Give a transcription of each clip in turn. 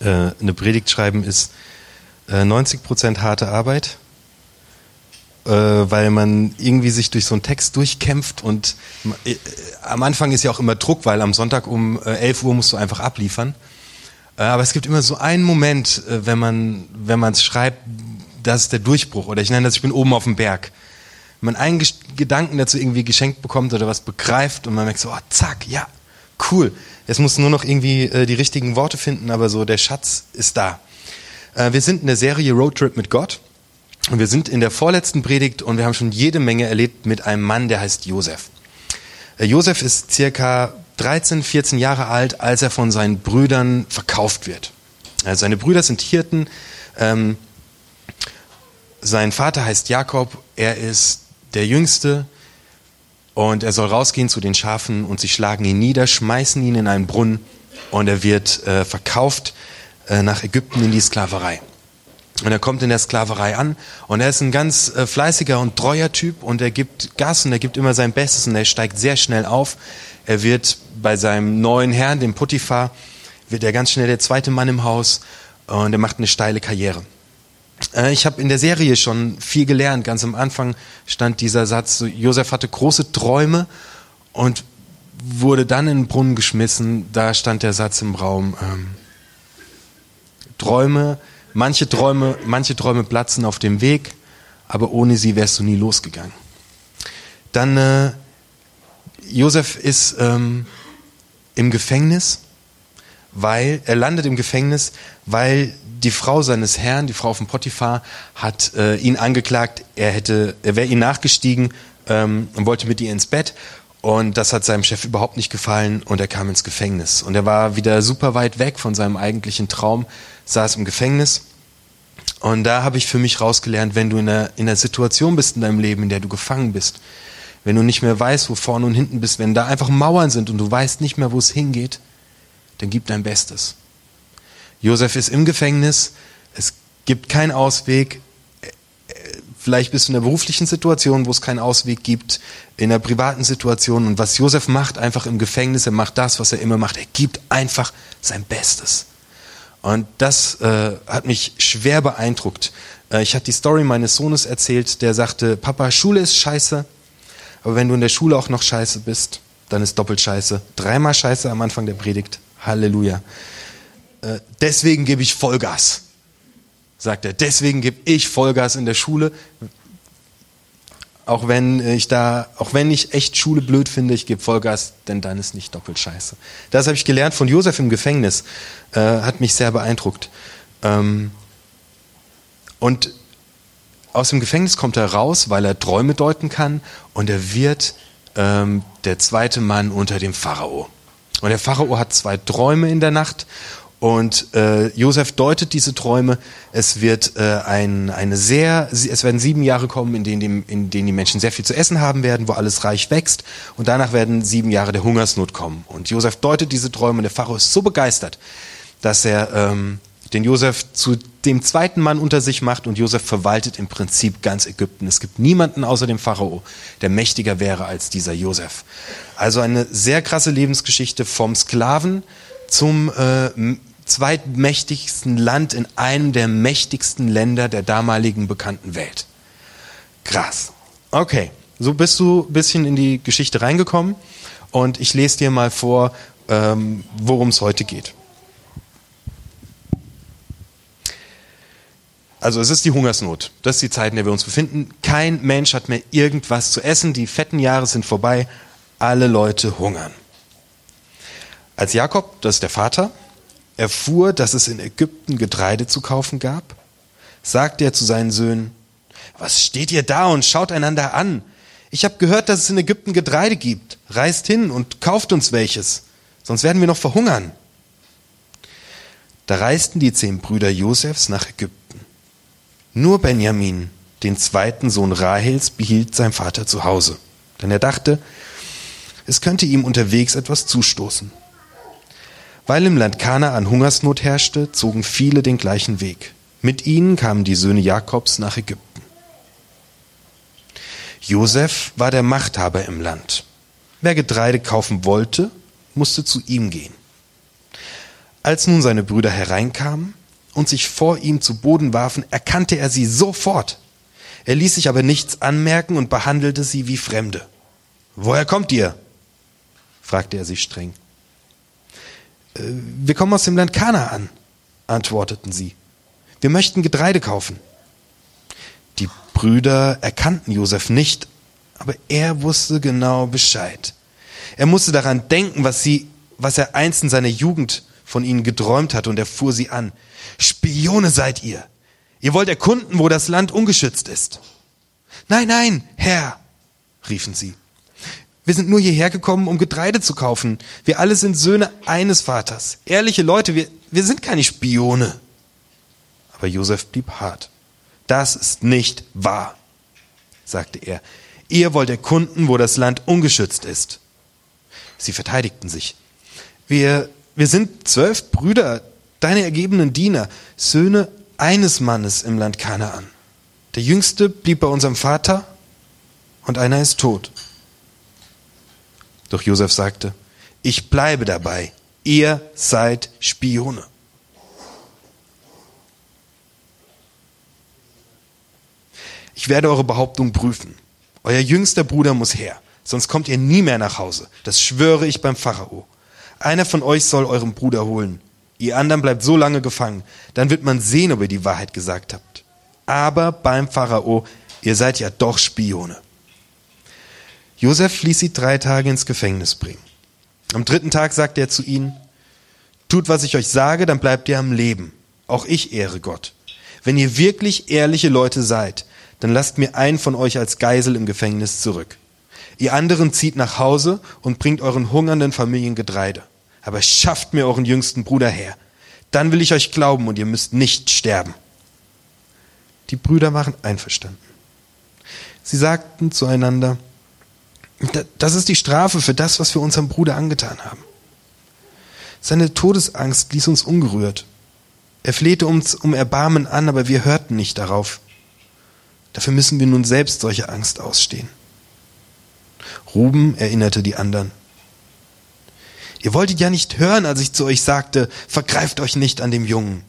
äh, eine Predigt schreiben ist äh, 90 Prozent harte Arbeit, äh, weil man irgendwie sich durch so einen Text durchkämpft und äh, am Anfang ist ja auch immer Druck, weil am Sonntag um äh, 11 Uhr musst du einfach abliefern. Äh, aber es gibt immer so einen Moment, äh, wenn man wenn man es schreibt, das ist der Durchbruch. Oder ich nenne das, ich bin oben auf dem Berg. Man einen Gedanken dazu irgendwie geschenkt bekommt oder was begreift und man merkt so, oh, zack, ja, cool. Es muss nur noch irgendwie äh, die richtigen Worte finden, aber so der Schatz ist da. Äh, wir sind in der Serie Roadtrip mit Gott und wir sind in der vorletzten Predigt und wir haben schon jede Menge erlebt mit einem Mann, der heißt Josef. Äh, Josef ist circa 13, 14 Jahre alt, als er von seinen Brüdern verkauft wird. Also seine Brüder sind Hirten. Ähm, sein Vater heißt Jakob, er ist der Jüngste und er soll rausgehen zu den Schafen und sie schlagen ihn nieder, schmeißen ihn in einen Brunnen und er wird äh, verkauft äh, nach Ägypten in die Sklaverei. Und er kommt in der Sklaverei an und er ist ein ganz äh, fleißiger und treuer Typ und er gibt Gas und er gibt immer sein Bestes und er steigt sehr schnell auf. Er wird bei seinem neuen Herrn, dem Potiphar, wird er ganz schnell der zweite Mann im Haus und er macht eine steile Karriere. Äh, ich habe in der Serie schon viel gelernt. Ganz am Anfang stand dieser Satz, Josef hatte große Träume und wurde dann in den Brunnen geschmissen. Da stand der Satz im Raum, ähm, Träume, manche Träume, manche Träume platzen auf dem Weg, aber ohne sie wärst du nie losgegangen. Dann, äh, Josef ist ähm, im Gefängnis, weil, er landet im Gefängnis, weil die Frau seines Herrn, die Frau von Potiphar, hat äh, ihn angeklagt, er hätte, er wäre ihn nachgestiegen ähm, und wollte mit ihr ins Bett. Und das hat seinem Chef überhaupt nicht gefallen und er kam ins Gefängnis. Und er war wieder super weit weg von seinem eigentlichen Traum, saß im Gefängnis. Und da habe ich für mich rausgelernt, wenn du in einer, in einer Situation bist in deinem Leben, in der du gefangen bist, wenn du nicht mehr weißt, wo vorne und hinten bist, wenn da einfach Mauern sind und du weißt nicht mehr, wo es hingeht, dann gib dein Bestes. Josef ist im Gefängnis, es gibt keinen Ausweg. Vielleicht bist du in einer beruflichen Situation, wo es keinen Ausweg gibt, in einer privaten Situation. Und was Josef macht, einfach im Gefängnis, er macht das, was er immer macht. Er gibt einfach sein Bestes. Und das äh, hat mich schwer beeindruckt. Äh, ich hatte die Story meines Sohnes erzählt, der sagte, Papa, Schule ist scheiße, aber wenn du in der Schule auch noch scheiße bist, dann ist doppelt scheiße. Dreimal scheiße am Anfang der Predigt. Halleluja. Äh, deswegen gebe ich Vollgas, sagt er. Deswegen gebe ich Vollgas in der Schule. Auch wenn ich da, auch wenn ich echt Schule blöd finde, ich gebe Vollgas, denn dann ist nicht doppelt scheiße. Das habe ich gelernt von Josef im Gefängnis. Äh, hat mich sehr beeindruckt. Ähm, und aus dem Gefängnis kommt er raus, weil er Träume deuten kann und er wird ähm, der zweite Mann unter dem Pharao. Und der Pharao hat zwei Träume in der Nacht und äh, Josef deutet diese Träume. Es wird äh, ein, eine sehr, es werden sieben Jahre kommen, in denen, die, in denen die Menschen sehr viel zu essen haben werden, wo alles reich wächst. Und danach werden sieben Jahre der Hungersnot kommen. Und Josef deutet diese Träume und der Pharao ist so begeistert, dass er ähm, den Josef zu dem zweiten Mann unter sich macht und Josef verwaltet im Prinzip ganz Ägypten. Es gibt niemanden außer dem Pharao, der mächtiger wäre als dieser Josef. Also eine sehr krasse Lebensgeschichte vom Sklaven zum äh, zweitmächtigsten Land in einem der mächtigsten Länder der damaligen bekannten Welt. Krass. Okay, so bist du ein bisschen in die Geschichte reingekommen und ich lese dir mal vor, ähm, worum es heute geht. Also es ist die Hungersnot. Das ist die Zeit, in der wir uns befinden. Kein Mensch hat mehr irgendwas zu essen. Die fetten Jahre sind vorbei. Alle Leute hungern. Als Jakob, das ist der Vater, erfuhr, dass es in Ägypten Getreide zu kaufen gab, sagte er zu seinen Söhnen, was steht ihr da und schaut einander an? Ich habe gehört, dass es in Ägypten Getreide gibt. Reist hin und kauft uns welches, sonst werden wir noch verhungern. Da reisten die zehn Brüder Josefs nach Ägypten. Nur Benjamin, den zweiten Sohn Rahels, behielt sein Vater zu Hause, denn er dachte, es könnte ihm unterwegs etwas zustoßen. Weil im Land Kanaan Hungersnot herrschte, zogen viele den gleichen Weg. Mit ihnen kamen die Söhne Jakobs nach Ägypten. Josef war der Machthaber im Land. Wer Getreide kaufen wollte, musste zu ihm gehen. Als nun seine Brüder hereinkamen und sich vor ihm zu Boden warfen, erkannte er sie sofort. Er ließ sich aber nichts anmerken und behandelte sie wie Fremde. Woher kommt ihr? fragte er sie streng. Äh, wir kommen aus dem Land Kanaan, antworteten sie. Wir möchten Getreide kaufen. Die Brüder erkannten Josef nicht, aber er wusste genau Bescheid. Er musste daran denken, was sie, was er einst in seiner Jugend von ihnen geträumt hatte, und er fuhr sie an. Spione seid ihr. Ihr wollt erkunden, wo das Land ungeschützt ist. Nein, nein, Herr, riefen sie. Wir sind nur hierher gekommen, um Getreide zu kaufen. Wir alle sind Söhne eines Vaters. Ehrliche Leute, wir, wir sind keine Spione. Aber Josef blieb hart. Das ist nicht wahr, sagte er. Ihr wollt erkunden, wo das Land ungeschützt ist. Sie verteidigten sich. Wir, wir sind zwölf Brüder, deine ergebenen Diener, Söhne eines Mannes im Land Kanaan. Der jüngste blieb bei unserem Vater und einer ist tot. Doch Josef sagte, ich bleibe dabei, ihr seid Spione. Ich werde eure Behauptung prüfen. Euer jüngster Bruder muss her, sonst kommt ihr nie mehr nach Hause. Das schwöre ich beim Pharao. Einer von euch soll euren Bruder holen. Ihr anderen bleibt so lange gefangen, dann wird man sehen, ob ihr die Wahrheit gesagt habt. Aber beim Pharao, ihr seid ja doch Spione. Josef ließ sie drei Tage ins Gefängnis bringen. Am dritten Tag sagte er zu ihnen, tut, was ich euch sage, dann bleibt ihr am Leben. Auch ich ehre Gott. Wenn ihr wirklich ehrliche Leute seid, dann lasst mir einen von euch als Geisel im Gefängnis zurück. Ihr anderen zieht nach Hause und bringt euren hungernden Familien Getreide. Aber schafft mir euren jüngsten Bruder her. Dann will ich euch glauben und ihr müsst nicht sterben. Die Brüder waren einverstanden. Sie sagten zueinander, das ist die Strafe für das, was wir unserem Bruder angetan haben. Seine Todesangst ließ uns ungerührt. Er flehte uns um Erbarmen an, aber wir hörten nicht darauf. Dafür müssen wir nun selbst solche Angst ausstehen. Ruben erinnerte die anderen. Ihr wolltet ja nicht hören, als ich zu euch sagte, vergreift euch nicht an dem Jungen.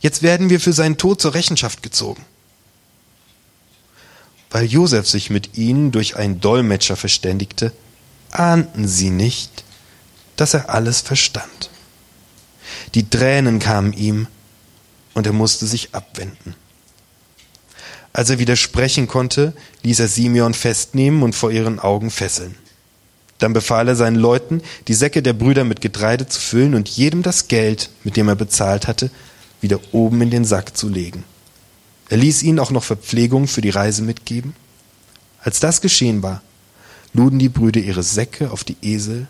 Jetzt werden wir für seinen Tod zur Rechenschaft gezogen. Weil Josef sich mit ihnen durch einen Dolmetscher verständigte, ahnten sie nicht, dass er alles verstand. Die Tränen kamen ihm und er musste sich abwenden. Als er wieder sprechen konnte, ließ er Simeon festnehmen und vor ihren Augen fesseln. Dann befahl er seinen Leuten, die Säcke der Brüder mit Getreide zu füllen und jedem das Geld, mit dem er bezahlt hatte, wieder oben in den Sack zu legen. Er ließ ihnen auch noch Verpflegung für die Reise mitgeben. Als das geschehen war, luden die Brüder ihre Säcke auf die Esel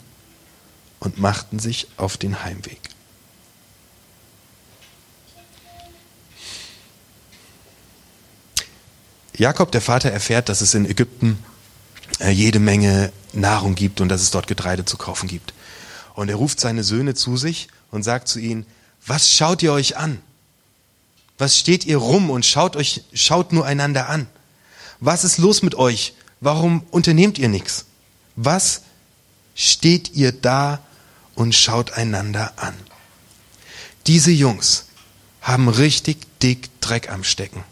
und machten sich auf den Heimweg. Jakob, der Vater, erfährt, dass es in Ägypten äh, jede Menge Nahrung gibt und dass es dort Getreide zu kaufen gibt. Und er ruft seine Söhne zu sich und sagt zu ihnen, was schaut ihr euch an? Was steht ihr rum und schaut euch, schaut nur einander an? Was ist los mit euch? Warum unternehmt ihr nichts? Was steht ihr da und schaut einander an? Diese Jungs haben richtig dick Dreck am Stecken.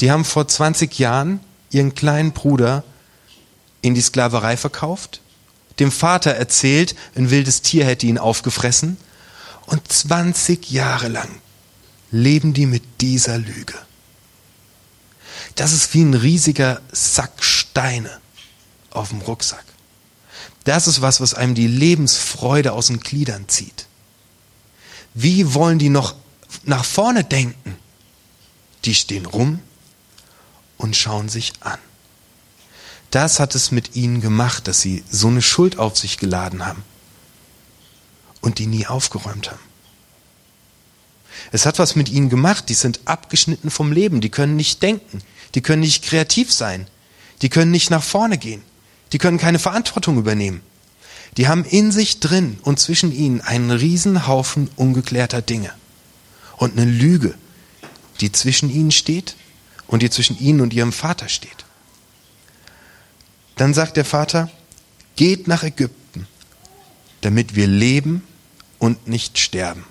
Die haben vor 20 Jahren ihren kleinen Bruder in die Sklaverei verkauft, dem Vater erzählt, ein wildes Tier hätte ihn aufgefressen und 20 Jahre lang leben die mit dieser Lüge. Das ist wie ein riesiger Sack Steine auf dem Rucksack. Das ist was, was einem die Lebensfreude aus den Gliedern zieht. Wie wollen die noch nach vorne denken? Die stehen rum und schauen sich an. Das hat es mit ihnen gemacht, dass sie so eine Schuld auf sich geladen haben und die nie aufgeräumt haben. Es hat was mit ihnen gemacht, die sind abgeschnitten vom Leben, die können nicht denken, die können nicht kreativ sein, die können nicht nach vorne gehen, die können keine Verantwortung übernehmen. Die haben in sich drin und zwischen ihnen einen Riesenhaufen ungeklärter Dinge und eine Lüge, die zwischen ihnen steht und die zwischen ihnen und ihrem Vater steht. Dann sagt der Vater, geht nach Ägypten, damit wir leben und nicht sterben.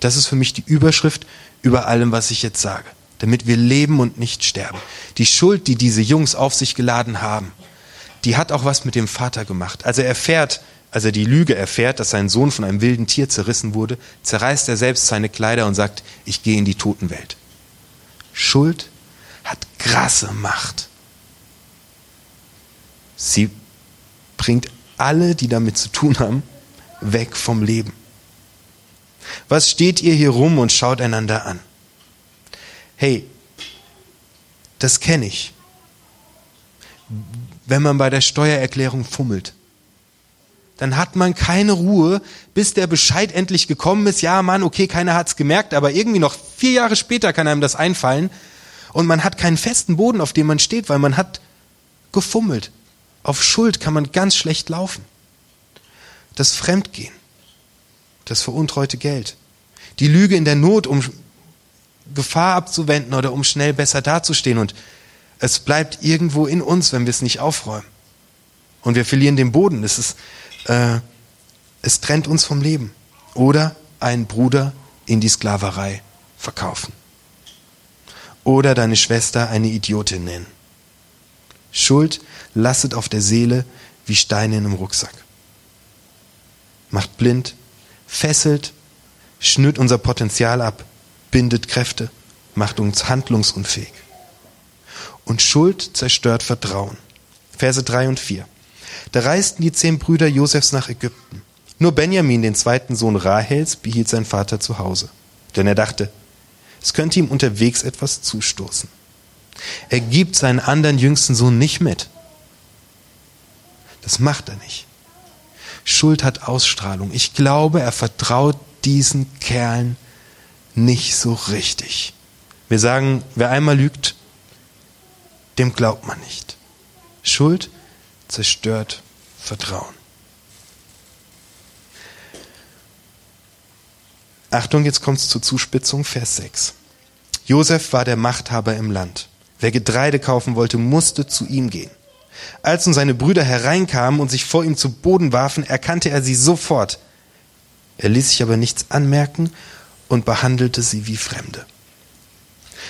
Das ist für mich die Überschrift über allem, was ich jetzt sage. Damit wir leben und nicht sterben. Die Schuld, die diese Jungs auf sich geladen haben, die hat auch was mit dem Vater gemacht. Also er erfährt, als er die Lüge erfährt, dass sein Sohn von einem wilden Tier zerrissen wurde, zerreißt er selbst seine Kleider und sagt, ich gehe in die Totenwelt. Schuld hat krasse Macht. Sie bringt alle, die damit zu tun haben, weg vom Leben. Was steht ihr hier rum und schaut einander an? Hey, das kenne ich. Wenn man bei der Steuererklärung fummelt, dann hat man keine Ruhe, bis der Bescheid endlich gekommen ist. Ja, Mann, okay, keiner hat's gemerkt, aber irgendwie noch vier Jahre später kann einem das einfallen und man hat keinen festen Boden, auf dem man steht, weil man hat gefummelt. Auf Schuld kann man ganz schlecht laufen. Das Fremdgehen, das veruntreute Geld, die Lüge in der Not, um Gefahr abzuwenden oder um schnell besser dazustehen und es bleibt irgendwo in uns, wenn wir es nicht aufräumen. Und wir verlieren den Boden. Es, ist, äh, es trennt uns vom Leben. Oder einen Bruder in die Sklaverei verkaufen. Oder deine Schwester eine Idiotin nennen. Schuld lastet auf der Seele wie Steine in einem Rucksack. Macht blind, fesselt, schnürt unser Potenzial ab, bindet Kräfte, macht uns handlungsunfähig. Und Schuld zerstört Vertrauen. Verse 3 und 4. Da reisten die zehn Brüder Josefs nach Ägypten. Nur Benjamin, den zweiten Sohn Rahels, behielt sein Vater zu Hause. Denn er dachte, es könnte ihm unterwegs etwas zustoßen. Er gibt seinen anderen jüngsten Sohn nicht mit. Das macht er nicht. Schuld hat Ausstrahlung. Ich glaube, er vertraut diesen Kerlen nicht so richtig. Wir sagen, wer einmal lügt, dem glaubt man nicht. Schuld zerstört Vertrauen. Achtung, jetzt kommt es zur Zuspitzung, Vers 6. Josef war der Machthaber im Land. Wer Getreide kaufen wollte, musste zu ihm gehen. Als nun seine Brüder hereinkamen und sich vor ihm zu Boden warfen, erkannte er sie sofort. Er ließ sich aber nichts anmerken und behandelte sie wie Fremde.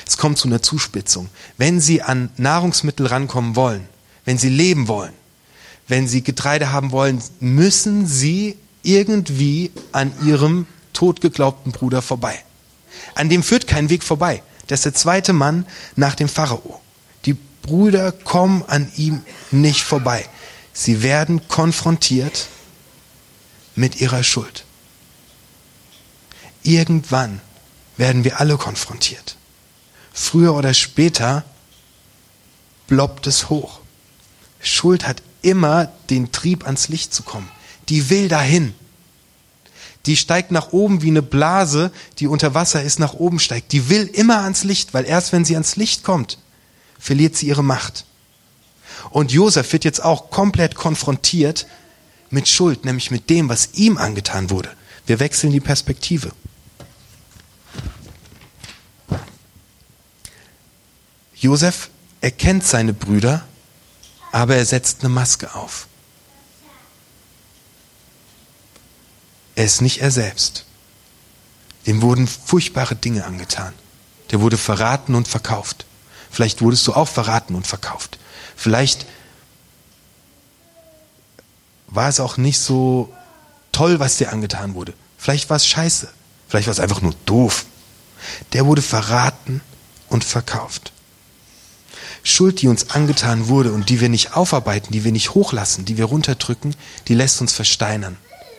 Es kommt zu einer Zuspitzung. Wenn Sie an Nahrungsmittel rankommen wollen, wenn Sie leben wollen, wenn Sie Getreide haben wollen, müssen Sie irgendwie an Ihrem totgeglaubten Bruder vorbei. An dem führt kein Weg vorbei. Das ist der zweite Mann nach dem Pharao. Die Brüder kommen an ihm nicht vorbei. Sie werden konfrontiert mit ihrer Schuld. Irgendwann werden wir alle konfrontiert. Früher oder später bloppt es hoch. Schuld hat immer den Trieb ans Licht zu kommen. Die will dahin. Die steigt nach oben wie eine Blase, die unter Wasser ist, nach oben steigt. Die will immer ans Licht, weil erst wenn sie ans Licht kommt, verliert sie ihre Macht. Und Josef wird jetzt auch komplett konfrontiert mit Schuld, nämlich mit dem, was ihm angetan wurde. Wir wechseln die Perspektive. Josef erkennt seine Brüder, aber er setzt eine Maske auf. Er ist nicht er selbst. Dem wurden furchtbare Dinge angetan. Der wurde verraten und verkauft. Vielleicht wurdest du auch verraten und verkauft. Vielleicht war es auch nicht so toll, was dir angetan wurde. Vielleicht war es scheiße. Vielleicht war es einfach nur doof. Der wurde verraten und verkauft. Schuld, die uns angetan wurde und die wir nicht aufarbeiten, die wir nicht hochlassen, die wir runterdrücken, die lässt uns versteinern.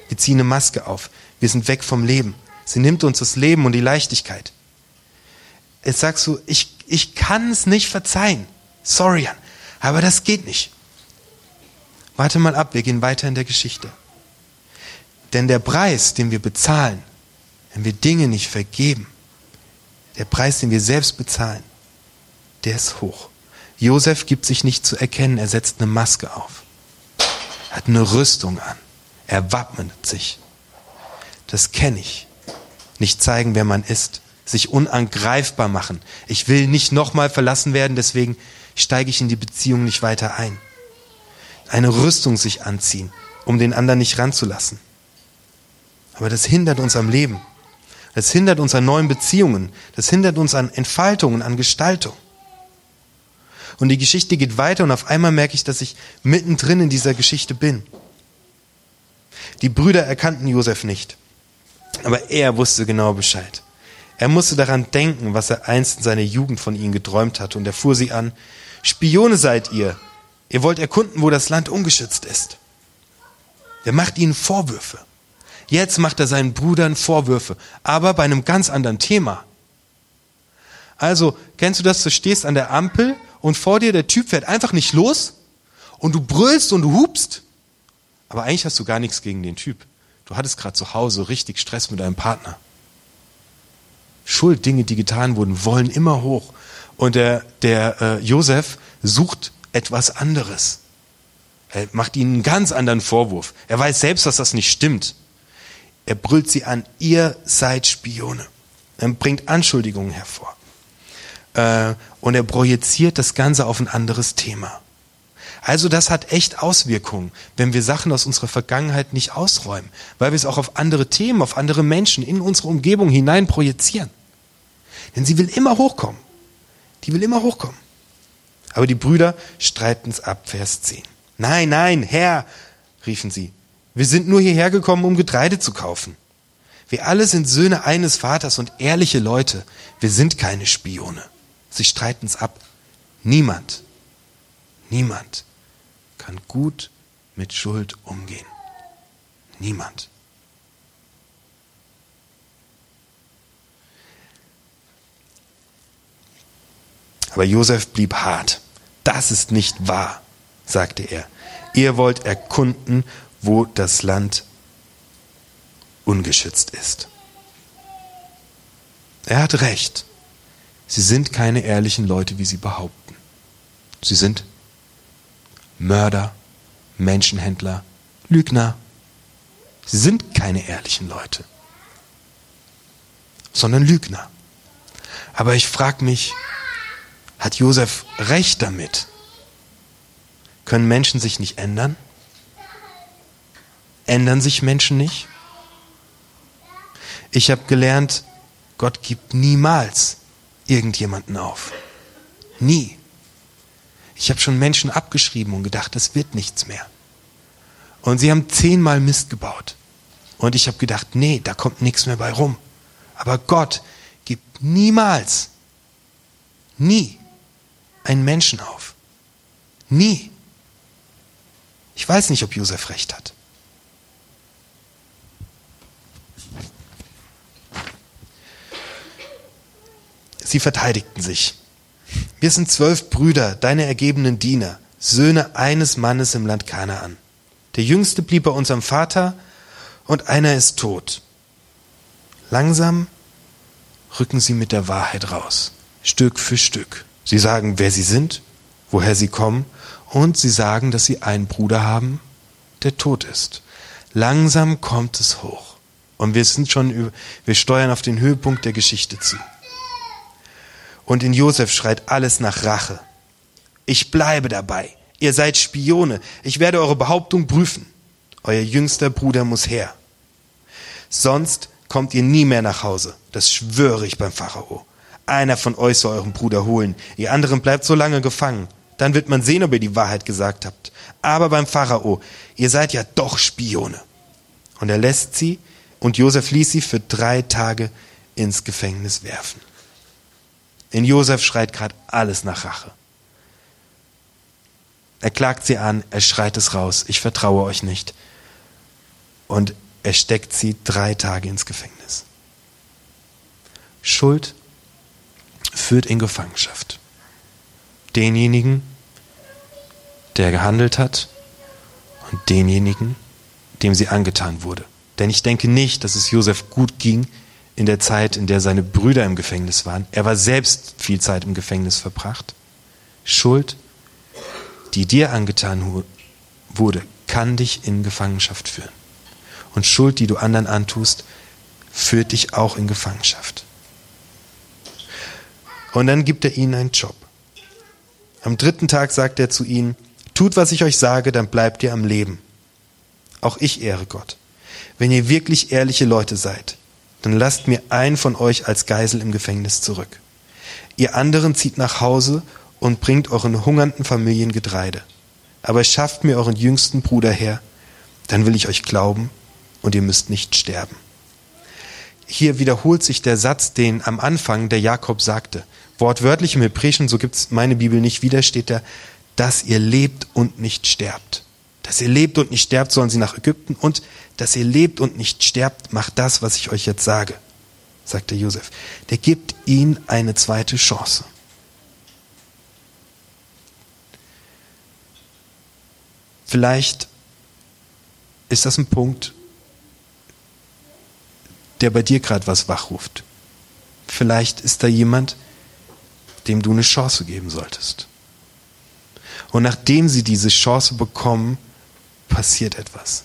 Wir ziehen eine Maske auf. Wir sind weg vom Leben. Sie nimmt uns das Leben und die Leichtigkeit. Jetzt sagst du, ich, ich kann es nicht verzeihen. Sorry, aber das geht nicht. Warte mal ab, wir gehen weiter in der Geschichte. Denn der Preis, den wir bezahlen, wenn wir Dinge nicht vergeben, der Preis, den wir selbst bezahlen, der ist hoch. Josef gibt sich nicht zu erkennen, er setzt eine Maske auf, hat eine Rüstung an, er wappnet sich. Das kenne ich. Nicht zeigen, wer man ist, sich unangreifbar machen. Ich will nicht nochmal verlassen werden, deswegen steige ich in die Beziehung nicht weiter ein. Eine Rüstung sich anziehen, um den anderen nicht ranzulassen. Aber das hindert uns am Leben. Das hindert uns an neuen Beziehungen. Das hindert uns an Entfaltungen, an Gestaltung. Und die Geschichte geht weiter und auf einmal merke ich, dass ich mittendrin in dieser Geschichte bin. Die Brüder erkannten Josef nicht. Aber er wusste genau Bescheid. Er musste daran denken, was er einst in seiner Jugend von ihnen geträumt hatte, und er fuhr sie an. Spione seid ihr. Ihr wollt erkunden, wo das Land ungeschützt ist. Er macht ihnen Vorwürfe. Jetzt macht er seinen Brüdern Vorwürfe, aber bei einem ganz anderen Thema. Also, kennst du das, du stehst an der Ampel und vor dir der Typ fährt einfach nicht los und du brüllst und du hupst, aber eigentlich hast du gar nichts gegen den Typ. Du hattest gerade zu Hause richtig Stress mit deinem Partner. Schuld, Dinge, die getan wurden, wollen immer hoch. Und der, der äh, Josef sucht etwas anderes. Er macht ihnen einen ganz anderen Vorwurf. Er weiß selbst, dass das nicht stimmt. Er brüllt sie an, ihr seid Spione. Er bringt Anschuldigungen hervor. Äh, und er projiziert das Ganze auf ein anderes Thema. Also das hat echt Auswirkungen, wenn wir Sachen aus unserer Vergangenheit nicht ausräumen, weil wir es auch auf andere Themen, auf andere Menschen in unsere Umgebung hinein projizieren. Denn sie will immer hochkommen. Die will immer hochkommen. Aber die Brüder streiten es ab, Vers 10. Nein, nein, Herr, riefen sie, wir sind nur hierher gekommen, um Getreide zu kaufen. Wir alle sind Söhne eines Vaters und ehrliche Leute. Wir sind keine Spione. Sie streiten es ab. Niemand, niemand kann gut mit Schuld umgehen. Niemand. Aber Josef blieb hart. Das ist nicht wahr, sagte er. Ihr wollt erkunden, wo das Land ungeschützt ist. Er hat recht. Sie sind keine ehrlichen Leute, wie sie behaupten. Sie sind Mörder, Menschenhändler, Lügner. Sie sind keine ehrlichen Leute, sondern Lügner. Aber ich frage mich, hat Josef recht damit? Können Menschen sich nicht ändern? Ändern sich Menschen nicht? Ich habe gelernt, Gott gibt niemals irgendjemanden auf. Nie. Ich habe schon Menschen abgeschrieben und gedacht, das wird nichts mehr. Und sie haben zehnmal Mist gebaut. Und ich habe gedacht, nee, da kommt nichts mehr bei rum. Aber Gott gibt niemals, nie einen Menschen auf. Nie. Ich weiß nicht, ob Josef recht hat. Sie verteidigten sich. Wir sind zwölf Brüder, deine ergebenen Diener, Söhne eines Mannes im Land Kanaan. Der jüngste blieb bei unserem Vater und einer ist tot. Langsam rücken sie mit der Wahrheit raus, Stück für Stück. Sie sagen, wer sie sind, woher sie kommen und sie sagen, dass sie einen Bruder haben, der tot ist. Langsam kommt es hoch und wir sind schon, wir steuern auf den Höhepunkt der Geschichte zu. Und in Josef schreit alles nach Rache. Ich bleibe dabei. Ihr seid Spione. Ich werde eure Behauptung prüfen. Euer jüngster Bruder muss her. Sonst kommt ihr nie mehr nach Hause. Das schwöre ich beim Pharao. Einer von euch soll euren Bruder holen. Ihr anderen bleibt so lange gefangen. Dann wird man sehen, ob ihr die Wahrheit gesagt habt. Aber beim Pharao, ihr seid ja doch Spione. Und er lässt sie und Josef ließ sie für drei Tage ins Gefängnis werfen. In Josef schreit gerade alles nach Rache. Er klagt sie an, er schreit es raus, ich vertraue euch nicht. Und er steckt sie drei Tage ins Gefängnis. Schuld führt in Gefangenschaft. Denjenigen, der gehandelt hat und denjenigen, dem sie angetan wurde. Denn ich denke nicht, dass es Josef gut ging, in der Zeit, in der seine Brüder im Gefängnis waren. Er war selbst viel Zeit im Gefängnis verbracht. Schuld, die dir angetan wurde, kann dich in Gefangenschaft führen. Und Schuld, die du anderen antust, führt dich auch in Gefangenschaft. Und dann gibt er ihnen einen Job. Am dritten Tag sagt er zu ihnen, tut, was ich euch sage, dann bleibt ihr am Leben. Auch ich ehre Gott. wenn ihr wirklich ehrliche Leute seid, dann lasst mir einen von euch als Geisel im Gefängnis zurück. Ihr anderen zieht nach Hause und bringt euren hungernden Familien Getreide. Aber schafft mir euren jüngsten Bruder her, dann will ich euch glauben und ihr müsst nicht sterben. Hier wiederholt sich der Satz, den am Anfang der Jakob sagte. Wortwörtlich im Hebräischen, so gibt's meine Bibel nicht wieder, steht da, dass ihr lebt und nicht sterbt. Dass ihr lebt und nicht sterbt, sollen sie nach Ägypten und dass ihr lebt und nicht sterbt, macht das, was ich euch jetzt sage, sagte Josef. Der gibt ihnen eine zweite Chance. Vielleicht ist das ein Punkt, der bei dir gerade was wachruft. Vielleicht ist da jemand, dem du eine Chance geben solltest. Und nachdem sie diese Chance bekommen, passiert etwas.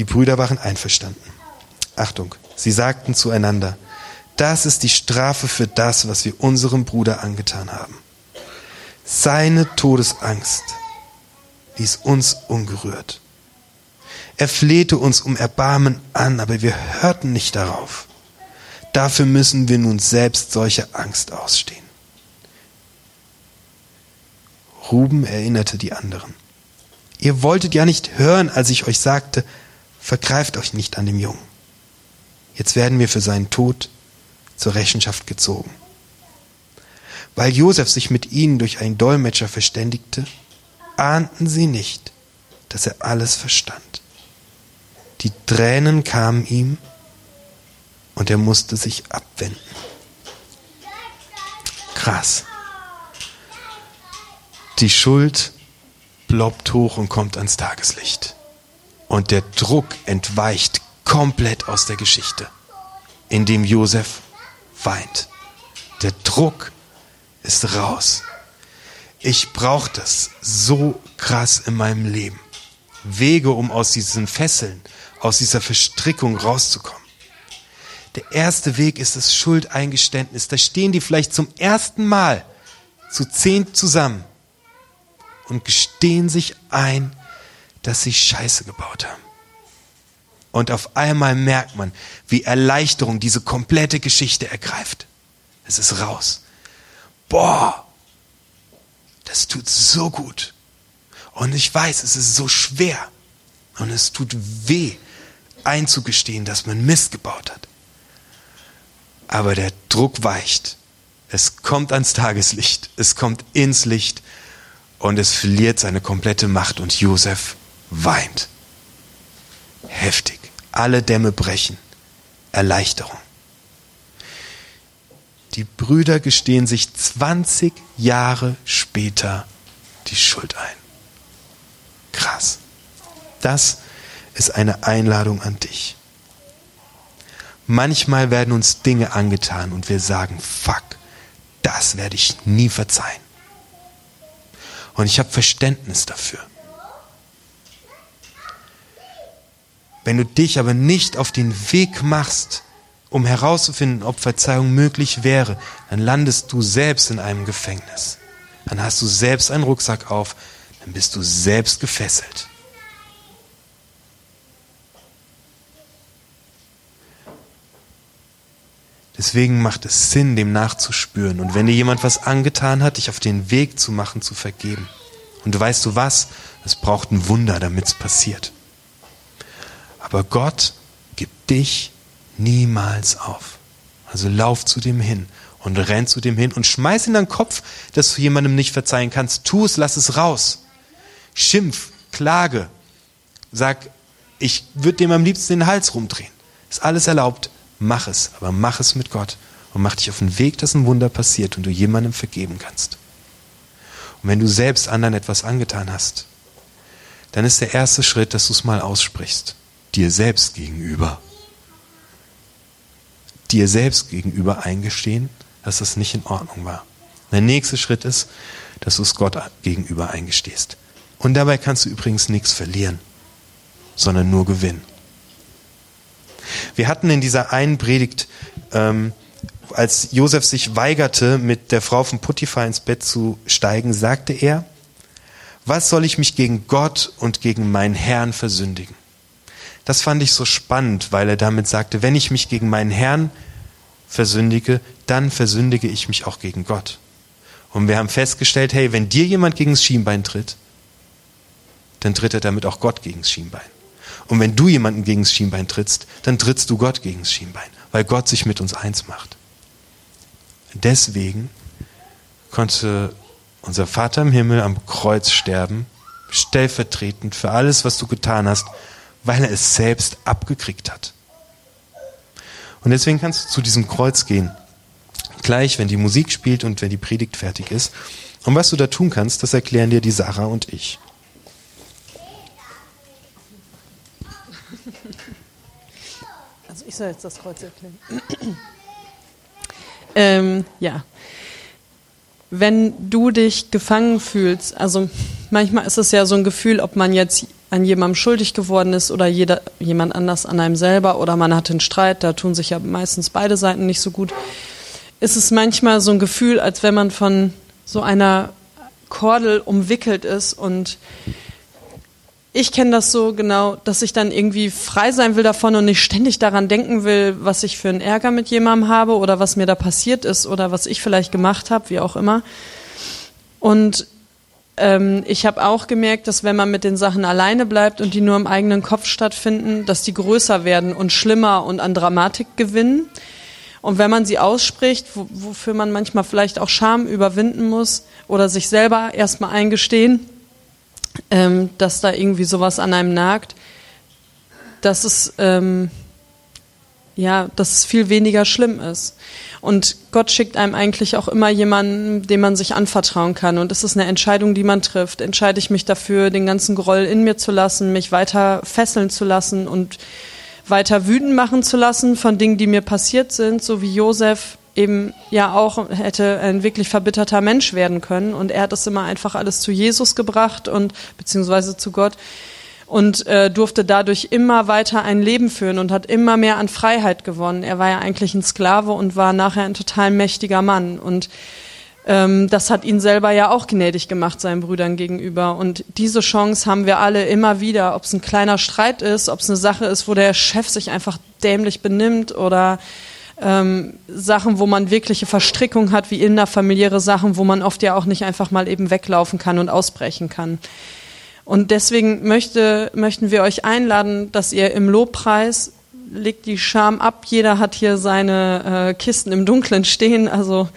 Die Brüder waren einverstanden. Achtung, sie sagten zueinander, das ist die Strafe für das, was wir unserem Bruder angetan haben. Seine Todesangst ließ uns ungerührt. Er flehte uns um Erbarmen an, aber wir hörten nicht darauf. Dafür müssen wir nun selbst solche Angst ausstehen. Ruben erinnerte die anderen. Ihr wolltet ja nicht hören, als ich euch sagte, vergreift euch nicht an dem Jungen. Jetzt werden wir für seinen Tod zur Rechenschaft gezogen. Weil Josef sich mit ihnen durch einen Dolmetscher verständigte, ahnten sie nicht, dass er alles verstand. Die Tränen kamen ihm und er musste sich abwenden. Krass. Die Schuld ploppt hoch und kommt ans Tageslicht. Und der Druck entweicht komplett aus der Geschichte, indem Josef weint. Der Druck ist raus. Ich brauche das so krass in meinem Leben. Wege, um aus diesen Fesseln, aus dieser Verstrickung rauszukommen. Der erste Weg ist das Schuldeingeständnis. Da stehen die vielleicht zum ersten Mal zu zehn zusammen und gestehen sich ein, dass sie Scheiße gebaut haben. Und auf einmal merkt man, wie Erleichterung diese komplette Geschichte ergreift. Es ist raus. Boah, das tut so gut. Und ich weiß, es ist so schwer. Und es tut weh, einzugestehen, dass man Mist gebaut hat. Aber der Druck weicht. Es kommt ans Tageslicht. Es kommt ins Licht. Und es verliert seine komplette Macht. Und Josef weint. Heftig. Alle Dämme brechen. Erleichterung. Die Brüder gestehen sich 20 Jahre später die Schuld ein. Krass. Das ist eine Einladung an dich. Manchmal werden uns Dinge angetan und wir sagen, fuck, das werde ich nie verzeihen. Und ich habe Verständnis dafür. Wenn du dich aber nicht auf den Weg machst, um herauszufinden, ob Verzeihung möglich wäre, dann landest du selbst in einem Gefängnis. Dann hast du selbst einen Rucksack auf, dann bist du selbst gefesselt. Deswegen macht es Sinn, dem nachzuspüren. Und wenn dir jemand was angetan hat, dich auf den Weg zu machen, zu vergeben. Und weißt du was? Es braucht ein Wunder, damit es passiert. Aber Gott gibt dich niemals auf. Also lauf zu dem hin und renn zu dem hin und schmeiß in deinen Kopf, dass du jemandem nicht verzeihen kannst. Tu es, lass es raus. Schimpf, klage. Sag, ich würde dem am liebsten den Hals rumdrehen. Ist alles erlaubt. Mach es, aber mach es mit Gott und mach dich auf den Weg, dass ein Wunder passiert und du jemandem vergeben kannst. Und wenn du selbst anderen etwas angetan hast, dann ist der erste Schritt, dass du es mal aussprichst. Dir selbst gegenüber dir selbst gegenüber eingestehen, dass das nicht in Ordnung war. Der nächste Schritt ist, dass du es Gott gegenüber eingestehst. Und dabei kannst du übrigens nichts verlieren, sondern nur gewinnen. Wir hatten in dieser einen Predigt, ähm, als Josef sich weigerte, mit der Frau von Potiphar ins Bett zu steigen, sagte er, Was soll ich mich gegen Gott und gegen meinen Herrn versündigen? Das fand ich so spannend, weil er damit sagte, wenn ich mich gegen meinen Herrn versündige, dann versündige ich mich auch gegen Gott. Und wir haben festgestellt, hey, wenn dir jemand gegen das Schienbein tritt, dann tritt er damit auch Gott gegen das Schienbein. Und wenn du jemanden gegen das Schienbein trittst, dann trittst du Gott gegen das Schienbein, weil Gott sich mit uns eins macht. Deswegen konnte unser Vater im Himmel am Kreuz sterben, stellvertretend für alles, was du getan hast, weil er es selbst abgekriegt hat. Und deswegen kannst du zu diesem Kreuz gehen, gleich, wenn die Musik spielt und wenn die Predigt fertig ist. Und was du da tun kannst, das erklären dir die Sarah und ich. Also ich soll jetzt das Kreuz erklären. ähm, ja. Wenn du dich gefangen fühlst, also manchmal ist es ja so ein Gefühl, ob man jetzt an jemandem schuldig geworden ist oder jeder, jemand anders an einem selber oder man hat einen Streit, da tun sich ja meistens beide Seiten nicht so gut, ist es manchmal so ein Gefühl, als wenn man von so einer Kordel umwickelt ist und ich kenne das so genau, dass ich dann irgendwie frei sein will davon und nicht ständig daran denken will, was ich für einen Ärger mit jemandem habe oder was mir da passiert ist oder was ich vielleicht gemacht habe, wie auch immer. Und ähm, ich habe auch gemerkt, dass wenn man mit den Sachen alleine bleibt und die nur im eigenen Kopf stattfinden, dass die größer werden und schlimmer und an Dramatik gewinnen. Und wenn man sie ausspricht, wofür man manchmal vielleicht auch Scham überwinden muss oder sich selber erstmal eingestehen, ähm, dass da irgendwie sowas an einem nagt, dass es, ähm, ja, dass es viel weniger schlimm ist. Und Gott schickt einem eigentlich auch immer jemanden, dem man sich anvertrauen kann. Und es ist eine Entscheidung, die man trifft. Entscheide ich mich dafür, den ganzen Groll in mir zu lassen, mich weiter fesseln zu lassen und weiter wütend machen zu lassen von Dingen, die mir passiert sind, so wie Josef eben ja auch hätte ein wirklich verbitterter Mensch werden können. Und er hat es immer einfach alles zu Jesus gebracht und beziehungsweise zu Gott und äh, durfte dadurch immer weiter ein Leben führen und hat immer mehr an Freiheit gewonnen. Er war ja eigentlich ein Sklave und war nachher ein total mächtiger Mann. Und ähm, das hat ihn selber ja auch gnädig gemacht, seinen Brüdern gegenüber. Und diese Chance haben wir alle immer wieder, ob es ein kleiner Streit ist, ob es eine Sache ist, wo der Chef sich einfach dämlich benimmt oder ähm, Sachen, wo man wirkliche Verstrickung hat, wie innerfamiliäre Sachen, wo man oft ja auch nicht einfach mal eben weglaufen kann und ausbrechen kann. Und deswegen möchte, möchten wir euch einladen, dass ihr im Lobpreis legt die Scham ab. Jeder hat hier seine äh, Kisten im Dunkeln stehen. Also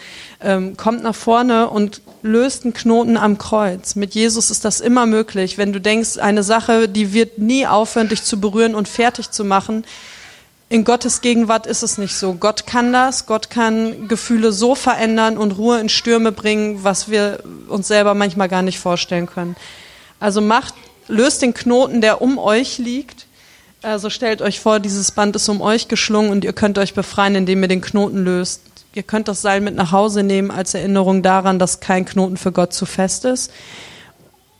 ähm, kommt nach vorne und löst einen Knoten am Kreuz. Mit Jesus ist das immer möglich. Wenn du denkst, eine Sache, die wird nie aufhören, dich zu berühren und fertig zu machen. In Gottes Gegenwart ist es nicht so. Gott kann das. Gott kann Gefühle so verändern und Ruhe in Stürme bringen, was wir uns selber manchmal gar nicht vorstellen können. Also macht, löst den Knoten, der um euch liegt. Also stellt euch vor, dieses Band ist um euch geschlungen und ihr könnt euch befreien, indem ihr den Knoten löst. Ihr könnt das Seil mit nach Hause nehmen als Erinnerung daran, dass kein Knoten für Gott zu fest ist.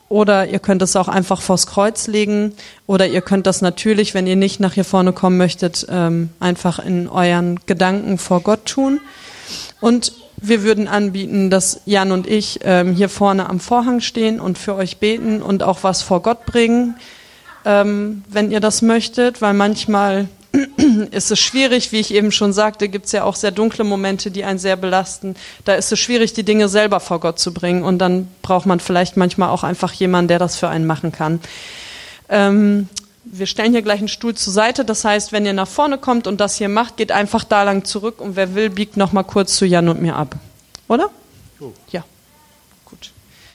Oder ihr könnt es auch einfach vors Kreuz legen. Oder ihr könnt das natürlich, wenn ihr nicht nach hier vorne kommen möchtet, ähm, einfach in euren Gedanken vor Gott tun. Und wir würden anbieten, dass Jan und ich ähm, hier vorne am Vorhang stehen und für euch beten und auch was vor Gott bringen, ähm, wenn ihr das möchtet, weil manchmal ist es schwierig, wie ich eben schon sagte, gibt es ja auch sehr dunkle Momente, die einen sehr belasten. Da ist es schwierig, die Dinge selber vor Gott zu bringen und dann braucht man vielleicht manchmal auch einfach jemanden, der das für einen machen kann. Ähm, wir stellen hier gleich einen Stuhl zur Seite. Das heißt, wenn ihr nach vorne kommt und das hier macht, geht einfach da lang zurück und wer will, biegt noch mal kurz zu Jan und mir ab. Oder? Ja.